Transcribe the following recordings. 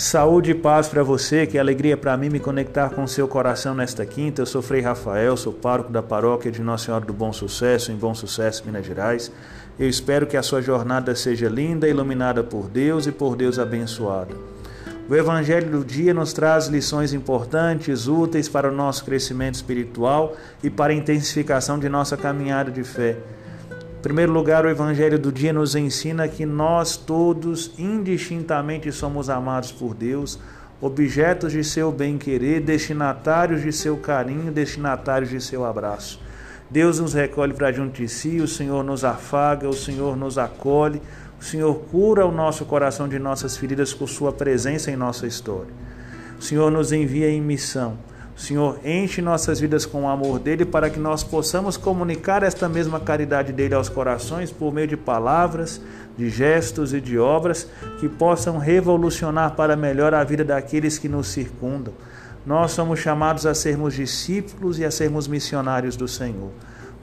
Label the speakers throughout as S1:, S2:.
S1: Saúde e paz para você, que alegria para mim me conectar com seu coração nesta quinta. Eu sou Frei Rafael, sou pároco da paróquia de Nossa Senhora do Bom Sucesso, em Bom Sucesso, Minas Gerais. Eu espero que a sua jornada seja linda, iluminada por Deus e por Deus abençoada. O Evangelho do dia nos traz lições importantes, úteis para o nosso crescimento espiritual e para a intensificação de nossa caminhada de fé. Em primeiro lugar, o Evangelho do dia nos ensina que nós todos, indistintamente, somos amados por Deus, objetos de seu bem-querer, destinatários de seu carinho, destinatários de seu abraço. Deus nos recolhe para junto de si, o Senhor nos afaga, o Senhor nos acolhe, o Senhor cura o nosso coração de nossas feridas com Sua presença em nossa história. O Senhor nos envia em missão. Senhor, enche nossas vidas com o amor dele para que nós possamos comunicar esta mesma caridade dele aos corações por meio de palavras, de gestos e de obras que possam revolucionar para melhor a vida daqueles que nos circundam. Nós somos chamados a sermos discípulos e a sermos missionários do Senhor.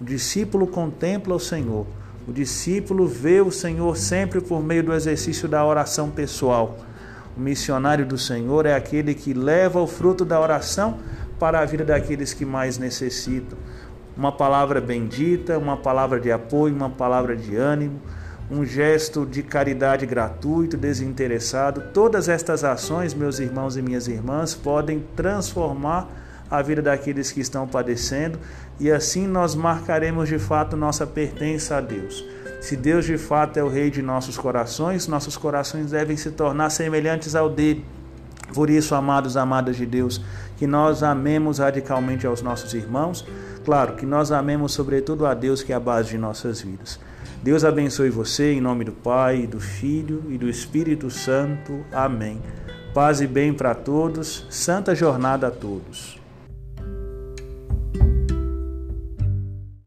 S1: O discípulo contempla o Senhor. O discípulo vê o Senhor sempre por meio do exercício da oração pessoal. O missionário do Senhor é aquele que leva o fruto da oração para a vida daqueles que mais necessitam. Uma palavra bendita, uma palavra de apoio, uma palavra de ânimo, um gesto de caridade gratuito, desinteressado. Todas estas ações, meus irmãos e minhas irmãs, podem transformar a vida daqueles que estão padecendo e assim nós marcaremos de fato nossa pertença a Deus. Se Deus de fato é o Rei de nossos corações, nossos corações devem se tornar semelhantes ao dele. Por isso, amados, amadas de Deus, que nós amemos radicalmente aos nossos irmãos, claro, que nós amemos sobretudo a Deus, que é a base de nossas vidas. Deus abençoe você em nome do Pai, do Filho e do Espírito Santo. Amém. Paz e bem para todos. Santa jornada a todos.